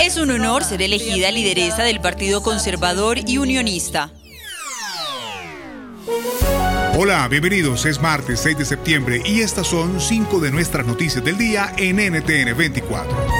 Es un honor ser elegida lideresa del Partido Conservador y Unionista. Hola, bienvenidos. Es martes 6 de septiembre y estas son cinco de nuestras noticias del día en NTN 24.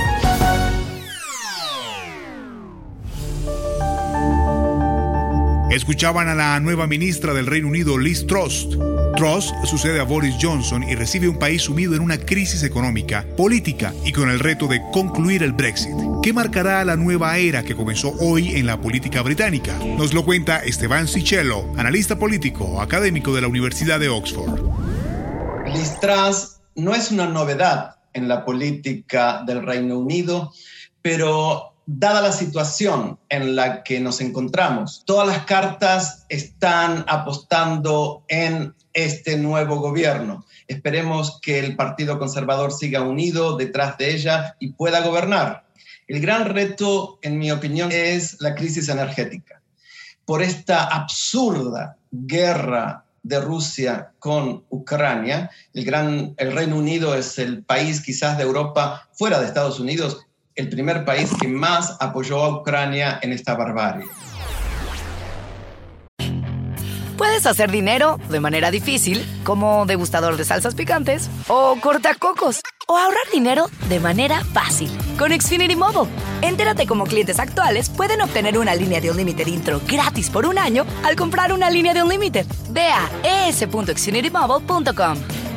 Escuchaban a la nueva ministra del Reino Unido, Liz Truss. Truss sucede a Boris Johnson y recibe un país sumido en una crisis económica, política y con el reto de concluir el Brexit. ¿Qué marcará la nueva era que comenzó hoy en la política británica? Nos lo cuenta Esteban Sicello, analista político, académico de la Universidad de Oxford. Liz Truss no es una novedad en la política del Reino Unido, pero dada la situación en la que nos encontramos, todas las cartas están apostando en este nuevo gobierno. Esperemos que el Partido Conservador siga unido detrás de ella y pueda gobernar. El gran reto, en mi opinión, es la crisis energética. Por esta absurda guerra de Rusia con Ucrania, el, gran, el Reino Unido es el país quizás de Europa fuera de Estados Unidos el primer país que más apoyó a Ucrania en esta barbarie. Puedes hacer dinero de manera difícil, como degustador de salsas picantes, o cortacocos, o ahorrar dinero de manera fácil con Xfinity Mobile. Entérate cómo clientes actuales pueden obtener una línea de un límite intro gratis por un año al comprar una línea de un límite. Ve a es.xfinitymobile.com.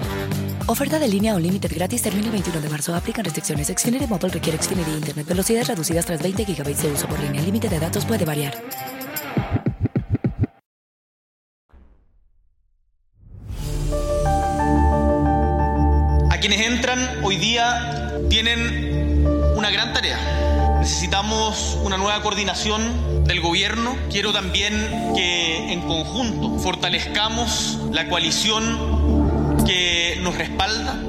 Oferta de línea o límite gratis termina el 21 de marzo. Aplican restricciones. Xfinity Mobile requiere Xfinity Internet. Velocidades reducidas tras 20 GB de uso por línea. El límite de datos puede variar. A quienes entran hoy día tienen una gran tarea. Necesitamos una nueva coordinación del gobierno. Quiero también que en conjunto fortalezcamos la coalición que nos respalda.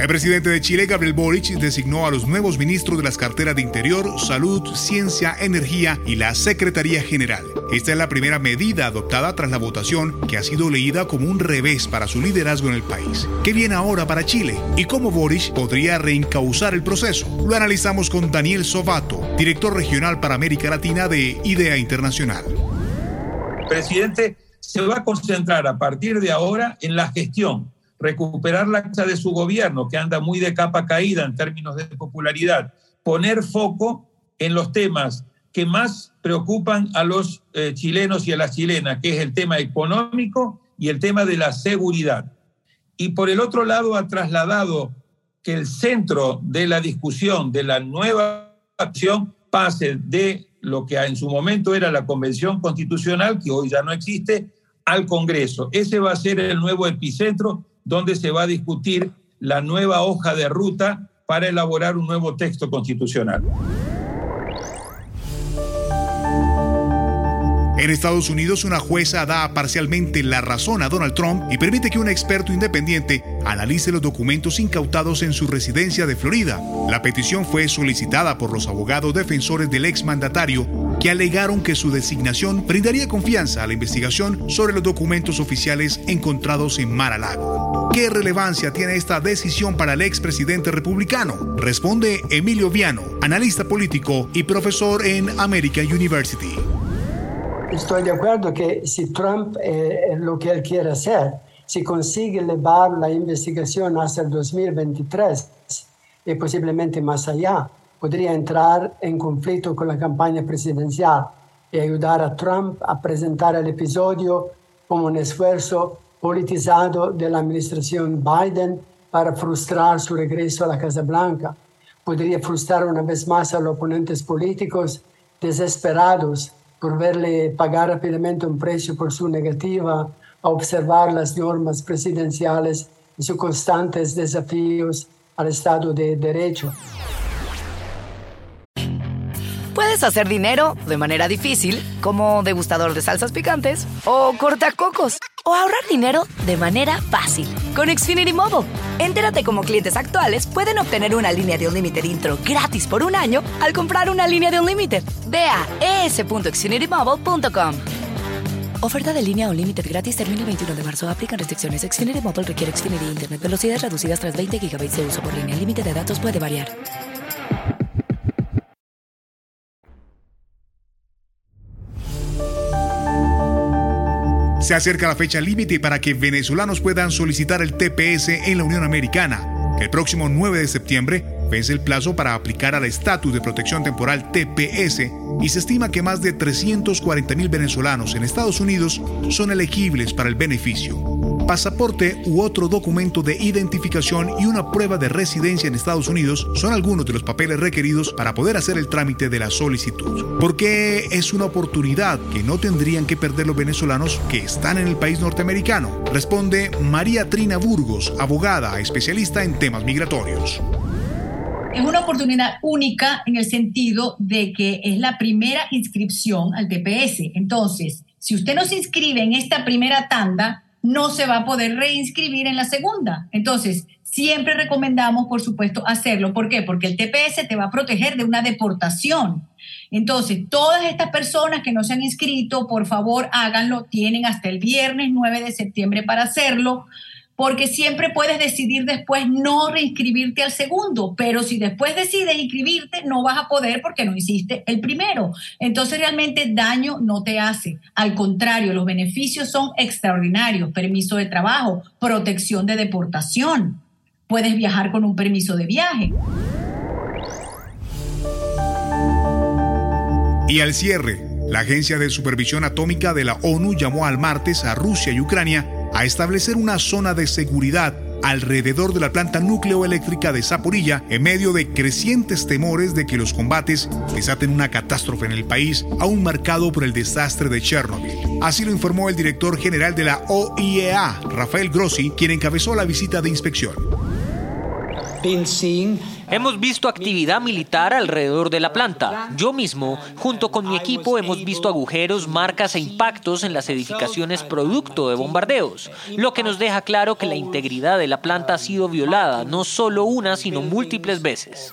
El presidente de Chile, Gabriel Boric, designó a los nuevos ministros de las carteras de Interior, Salud, Ciencia, Energía y la Secretaría General. Esta es la primera medida adoptada tras la votación que ha sido leída como un revés para su liderazgo en el país. ¿Qué viene ahora para Chile? ¿Y cómo Boric podría reencauzar el proceso? Lo analizamos con Daniel Sovato, director regional para América Latina de IDEA Internacional. Presidente se va a concentrar a partir de ahora en la gestión, recuperar la casa de su gobierno, que anda muy de capa caída en términos de popularidad, poner foco en los temas que más preocupan a los eh, chilenos y a las chilenas, que es el tema económico y el tema de la seguridad. Y por el otro lado ha trasladado que el centro de la discusión de la nueva acción pase de lo que en su momento era la Convención Constitucional, que hoy ya no existe, al Congreso. Ese va a ser el nuevo epicentro donde se va a discutir la nueva hoja de ruta para elaborar un nuevo texto constitucional. En Estados Unidos, una jueza da parcialmente la razón a Donald Trump y permite que un experto independiente analice los documentos incautados en su residencia de Florida. La petición fue solicitada por los abogados defensores del exmandatario que alegaron que su designación brindaría confianza a la investigación sobre los documentos oficiales encontrados en Mar-a-Lago. ¿Qué relevancia tiene esta decisión para el expresidente republicano? Responde Emilio Viano, analista político y profesor en American University. Estoy de acuerdo que si Trump eh, lo que él quiere hacer, si consigue elevar la investigación hasta el 2023 y posiblemente más allá, podría entrar en conflicto con la campaña presidencial y ayudar a Trump a presentar el episodio como un esfuerzo politizado de la administración Biden para frustrar su regreso a la Casa Blanca. Podría frustrar una vez más a los oponentes políticos desesperados por verle pagar rápidamente un precio por su negativa a observar las normas presidenciales y sus constantes desafíos al Estado de Derecho. Puedes hacer dinero de manera difícil, como degustador de salsas picantes, o cortacocos, o ahorrar dinero de manera fácil con Xfinity Mobile. Entérate cómo clientes actuales pueden obtener una línea de un límite intro gratis por un año al comprar una línea de un límite. Ve a es.xfinitymobile.com. Oferta de línea o límite gratis termina el 21 de marzo. Aplican restricciones. Xfinity Motor requiere Xfinity Internet. Velocidades reducidas tras 20 GB de uso por línea. El límite de datos puede variar. Se acerca la fecha límite para que venezolanos puedan solicitar el TPS en la Unión Americana. El próximo 9 de septiembre vence el plazo para aplicar al estatus de protección temporal TPS y se estima que más de 340 mil venezolanos en Estados Unidos son elegibles para el beneficio pasaporte u otro documento de identificación y una prueba de residencia en Estados Unidos son algunos de los papeles requeridos para poder hacer el trámite de la solicitud. Porque es una oportunidad que no tendrían que perder los venezolanos que están en el país norteamericano. Responde María Trina Burgos, abogada especialista en temas migratorios. Es una oportunidad única en el sentido de que es la primera inscripción al TPS. Entonces, si usted no se inscribe en esta primera tanda, no se va a poder reinscribir en la segunda. Entonces, siempre recomendamos, por supuesto, hacerlo. ¿Por qué? Porque el TPS te va a proteger de una deportación. Entonces, todas estas personas que no se han inscrito, por favor, háganlo. Tienen hasta el viernes 9 de septiembre para hacerlo porque siempre puedes decidir después no reinscribirte al segundo, pero si después decides inscribirte, no vas a poder porque no hiciste el primero. Entonces realmente daño no te hace. Al contrario, los beneficios son extraordinarios. Permiso de trabajo, protección de deportación. Puedes viajar con un permiso de viaje. Y al cierre, la Agencia de Supervisión Atómica de la ONU llamó al martes a Rusia y Ucrania a establecer una zona de seguridad alrededor de la planta nucleoeléctrica de Zaporilla en medio de crecientes temores de que los combates desaten una catástrofe en el país aún marcado por el desastre de Chernobyl. Así lo informó el director general de la OIEA, Rafael Grossi, quien encabezó la visita de inspección. Hemos visto actividad militar alrededor de la planta. Yo mismo, junto con mi equipo, hemos visto agujeros, marcas e impactos en las edificaciones producto de bombardeos, lo que nos deja claro que la integridad de la planta ha sido violada no solo una, sino múltiples veces.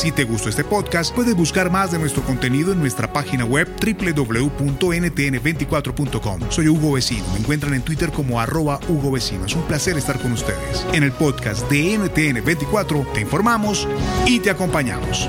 Si te gustó este podcast, puedes buscar más de nuestro contenido en nuestra página web www.ntn24.com. Soy Hugo Vecino. Me encuentran en Twitter como arroba Hugo Vecino. Es un placer estar con ustedes. En el podcast de NTN24 te informamos y te acompañamos.